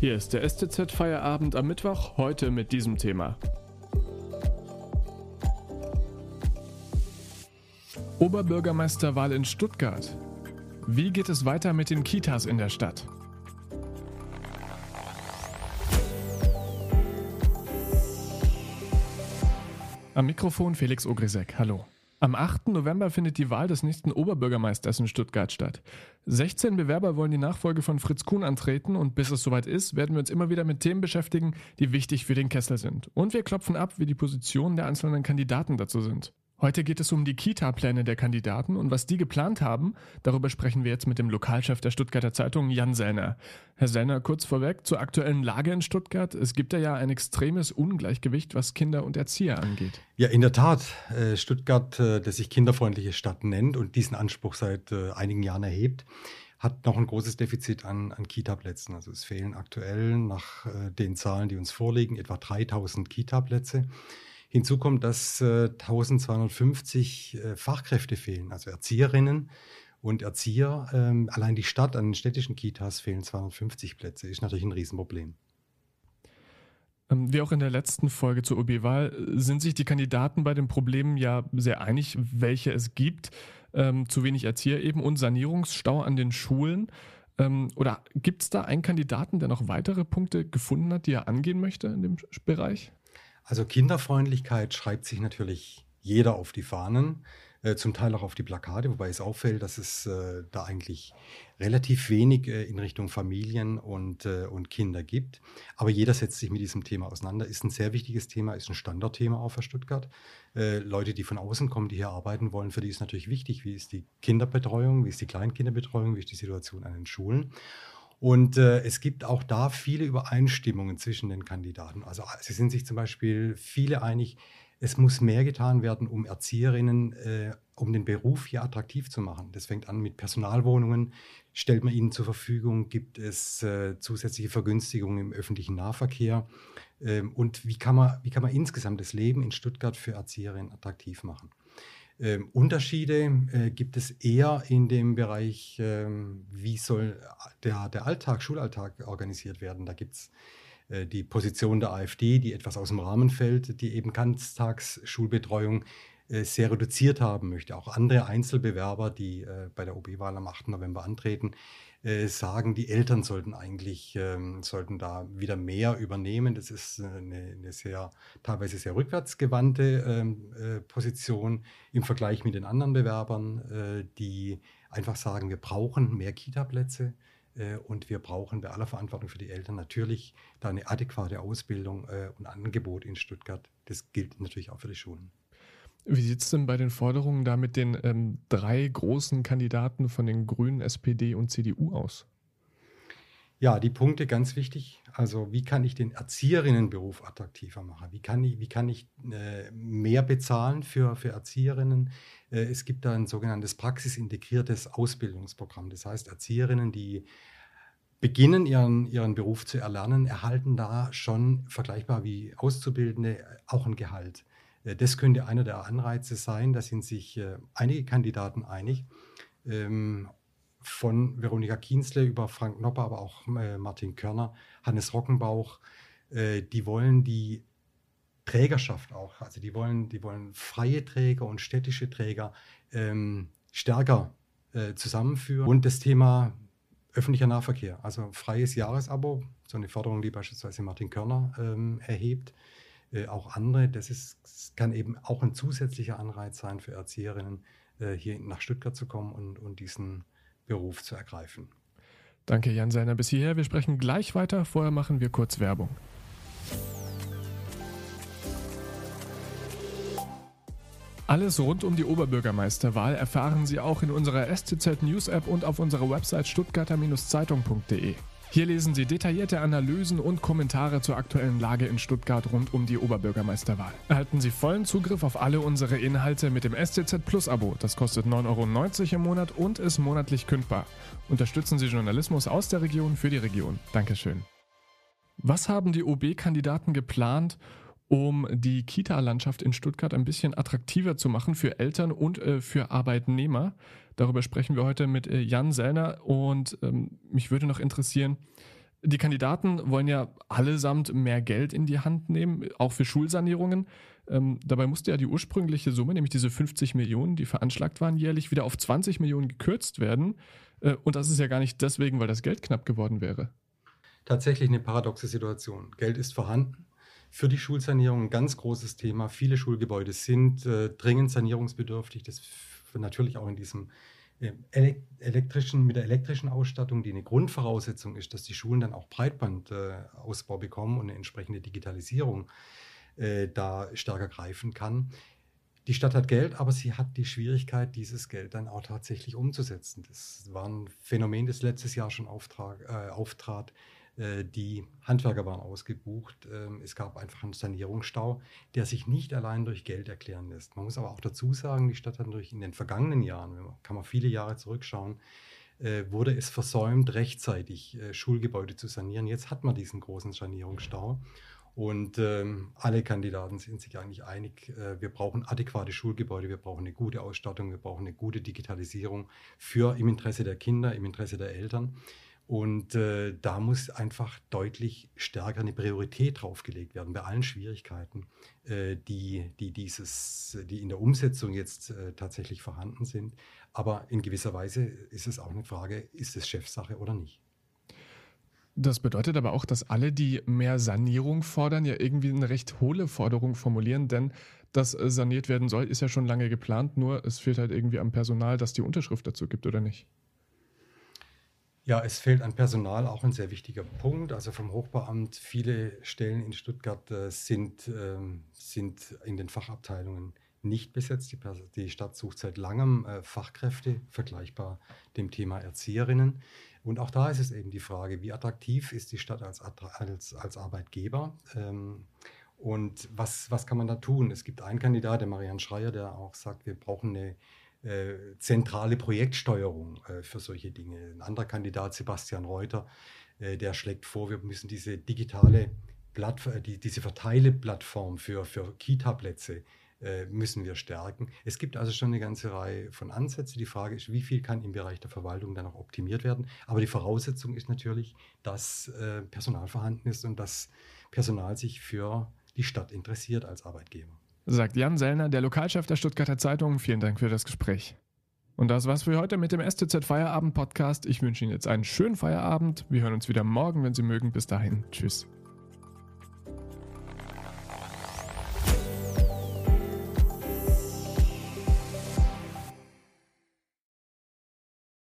Hier ist der STZ Feierabend am Mittwoch, heute mit diesem Thema. Oberbürgermeisterwahl in Stuttgart. Wie geht es weiter mit den Kitas in der Stadt? Am Mikrofon Felix Ogrisek. Hallo. Am 8. November findet die Wahl des nächsten Oberbürgermeisters in Stuttgart statt. 16 Bewerber wollen die Nachfolge von Fritz Kuhn antreten und bis es soweit ist, werden wir uns immer wieder mit Themen beschäftigen, die wichtig für den Kessel sind. Und wir klopfen ab, wie die Positionen der einzelnen Kandidaten dazu sind. Heute geht es um die Kita-Pläne der Kandidaten und was die geplant haben. Darüber sprechen wir jetzt mit dem Lokalchef der Stuttgarter Zeitung, Jan Sellner. Herr Sellner, kurz vorweg zur aktuellen Lage in Stuttgart. Es gibt ja ein extremes Ungleichgewicht, was Kinder und Erzieher angeht. Ja, in der Tat. Äh, Stuttgart, äh, das sich kinderfreundliche Stadt nennt und diesen Anspruch seit äh, einigen Jahren erhebt, hat noch ein großes Defizit an, an Kita-Plätzen. Also es fehlen aktuell nach den Zahlen, die uns vorliegen, etwa 3000 Kita-Plätze. Hinzu kommt, dass äh, 1250 äh, Fachkräfte fehlen, also Erzieherinnen und Erzieher. Ähm, allein die Stadt an den städtischen Kitas fehlen 250 Plätze. Ist natürlich ein Riesenproblem. Ähm, wie auch in der letzten Folge zur OB-Wahl sind sich die Kandidaten bei den Problemen ja sehr einig, welche es gibt. Ähm, zu wenig Erzieher eben und Sanierungsstau an den Schulen. Ähm, oder gibt es da einen Kandidaten, der noch weitere Punkte gefunden hat, die er angehen möchte in dem Bereich? Also Kinderfreundlichkeit schreibt sich natürlich jeder auf die Fahnen, äh, zum Teil auch auf die Plakate, wobei es auffällt, dass es äh, da eigentlich relativ wenig äh, in Richtung Familien und, und Kinder gibt. Aber jeder setzt sich mit diesem Thema auseinander. Ist ein sehr wichtiges Thema, ist ein Standardthema auch für Stuttgart. Leute, die von außen kommen, die hier arbeiten wollen, für die ist natürlich wichtig, wie ist die Kinderbetreuung, wie ist die Kleinkinderbetreuung, wie ist die Situation an den Schulen. Und äh, es gibt auch da viele Übereinstimmungen zwischen den Kandidaten. Also sie sind sich zum Beispiel viele einig, es muss mehr getan werden, um Erzieherinnen, äh, um den Beruf hier attraktiv zu machen. Das fängt an mit Personalwohnungen, stellt man ihnen zur Verfügung, gibt es äh, zusätzliche Vergünstigungen im öffentlichen Nahverkehr. Ähm, und wie kann, man, wie kann man insgesamt das Leben in Stuttgart für Erzieherinnen attraktiv machen? Ähm, Unterschiede äh, gibt es eher in dem Bereich, ähm, wie soll der, der Alltag, Schulalltag organisiert werden. Da gibt es äh, die Position der AfD, die etwas aus dem Rahmen fällt, die eben Ganztagsschulbetreuung äh, sehr reduziert haben möchte. Auch andere Einzelbewerber, die äh, bei der OB-Wahl am 8. November antreten, äh, sagen, die Eltern sollten eigentlich, ähm, sollten da wieder mehr übernehmen. Das ist äh, eine, eine sehr, teilweise sehr rückwärtsgewandte ähm, äh, Position im Vergleich mit den anderen Bewerbern, äh, die einfach sagen, wir brauchen mehr Kita-Plätze äh, und wir brauchen bei aller Verantwortung für die Eltern natürlich da eine adäquate Ausbildung äh, und Angebot in Stuttgart. Das gilt natürlich auch für die Schulen. Wie sieht es denn bei den Forderungen da mit den ähm, drei großen Kandidaten von den Grünen, SPD und CDU aus? Ja, die Punkte ganz wichtig. Also wie kann ich den Erzieherinnenberuf attraktiver machen? Wie kann ich, wie kann ich äh, mehr bezahlen für, für Erzieherinnen? Äh, es gibt da ein sogenanntes praxisintegriertes Ausbildungsprogramm. Das heißt, Erzieherinnen, die beginnen, ihren, ihren Beruf zu erlernen, erhalten da schon vergleichbar wie Auszubildende auch ein Gehalt. Äh, das könnte einer der Anreize sein. Da sind sich äh, einige Kandidaten einig. Ähm, von Veronika Kienzle über Frank Nopper, aber auch äh, Martin Körner, Hannes Rockenbauch. Die wollen die Trägerschaft auch, also die wollen, die wollen freie Träger und städtische Träger ähm, stärker zusammenführen. Und das Thema öffentlicher Nahverkehr, also freies Jahresabo, so eine Forderung, die beispielsweise Martin Körner ähm, erhebt, äh, auch andere. Das ist, kann eben auch ein zusätzlicher Anreiz sein für Erzieherinnen, äh, hier nach Stuttgart zu kommen und, und diesen Beruf zu ergreifen. Danke, Jan Seiner. Bis hierher. Wir sprechen gleich weiter. Vorher machen wir kurz Werbung. Alles rund um die Oberbürgermeisterwahl erfahren Sie auch in unserer STZ News App und auf unserer Website stuttgarter-zeitung.de. Hier lesen Sie detaillierte Analysen und Kommentare zur aktuellen Lage in Stuttgart rund um die Oberbürgermeisterwahl. Erhalten Sie vollen Zugriff auf alle unsere Inhalte mit dem STZ Plus Abo. Das kostet 9,90 Euro im Monat und ist monatlich kündbar. Unterstützen Sie Journalismus aus der Region für die Region. Dankeschön. Was haben die OB-Kandidaten geplant, um die Kita-Landschaft in Stuttgart ein bisschen attraktiver zu machen für Eltern und äh, für Arbeitnehmer. Darüber sprechen wir heute mit äh, Jan Sellner und ähm, mich würde noch interessieren, Die Kandidaten wollen ja allesamt mehr Geld in die Hand nehmen, auch für Schulsanierungen. Ähm, dabei musste ja die ursprüngliche Summe, nämlich diese 50 Millionen, die veranschlagt waren jährlich, wieder auf 20 Millionen gekürzt werden. Äh, und das ist ja gar nicht deswegen, weil das Geld knapp geworden wäre. Tatsächlich eine paradoxe Situation. Geld ist vorhanden. Für die Schulsanierung ein ganz großes Thema. Viele Schulgebäude sind äh, dringend sanierungsbedürftig. Das natürlich auch in diesem elektrischen, mit der elektrischen Ausstattung, die eine Grundvoraussetzung ist, dass die Schulen dann auch Breitbandausbau bekommen und eine entsprechende Digitalisierung äh, da stärker greifen kann. Die Stadt hat Geld, aber sie hat die Schwierigkeit, dieses Geld dann auch tatsächlich umzusetzen. Das war ein Phänomen, das letztes Jahr schon auftrag, äh, auftrat. Äh, die Handwerker waren ausgebucht. Ähm, es gab einfach einen Sanierungsstau, der sich nicht allein durch Geld erklären lässt. Man muss aber auch dazu sagen, die Stadt hat natürlich in den vergangenen Jahren, kann man viele Jahre zurückschauen, äh, wurde es versäumt, rechtzeitig äh, Schulgebäude zu sanieren. Jetzt hat man diesen großen Sanierungsstau. Und ähm, alle Kandidaten sind sich eigentlich einig, wir brauchen adäquate Schulgebäude, wir brauchen eine gute Ausstattung, wir brauchen eine gute Digitalisierung für im Interesse der Kinder, im Interesse der Eltern. Und äh, da muss einfach deutlich stärker eine Priorität draufgelegt werden bei allen Schwierigkeiten, äh, die, die, dieses, die in der Umsetzung jetzt äh, tatsächlich vorhanden sind. Aber in gewisser Weise ist es auch eine Frage, ist es Chefsache oder nicht? Das bedeutet aber auch, dass alle, die mehr Sanierung fordern, ja irgendwie eine recht hohle Forderung formulieren, denn das äh, saniert werden soll, ist ja schon lange geplant, nur es fehlt halt irgendwie am Personal, das die Unterschrift dazu gibt, oder nicht? Ja, es fehlt an Personal, auch ein sehr wichtiger Punkt. Also vom Hochbauamt, viele Stellen in Stuttgart äh, sind, ähm, sind in den Fachabteilungen nicht besetzt. Die, die Stadt sucht seit langem äh, Fachkräfte, vergleichbar dem Thema Erzieherinnen. Und auch da ist es eben die Frage, wie attraktiv ist die Stadt als, als, als Arbeitgeber? Ähm, und was, was kann man da tun? Es gibt einen Kandidat, der Marianne Schreier, der auch sagt, wir brauchen eine äh, zentrale Projektsteuerung äh, für solche Dinge. Ein anderer Kandidat, Sebastian Reuter, äh, der schlägt vor, wir müssen diese digitale Plattform, die, diese Verteileplattform für, für Kita-Plätze müssen wir stärken. Es gibt also schon eine ganze Reihe von Ansätzen. Die Frage ist, wie viel kann im Bereich der Verwaltung dann auch optimiert werden. Aber die Voraussetzung ist natürlich, dass Personal vorhanden ist und dass Personal sich für die Stadt interessiert als Arbeitgeber sagt Jan Sellner, der Lokalchef der Stuttgarter Zeitung. Vielen Dank für das Gespräch. Und das war's für heute mit dem STZ Feierabend Podcast. Ich wünsche Ihnen jetzt einen schönen Feierabend. Wir hören uns wieder morgen, wenn Sie mögen. Bis dahin. Tschüss.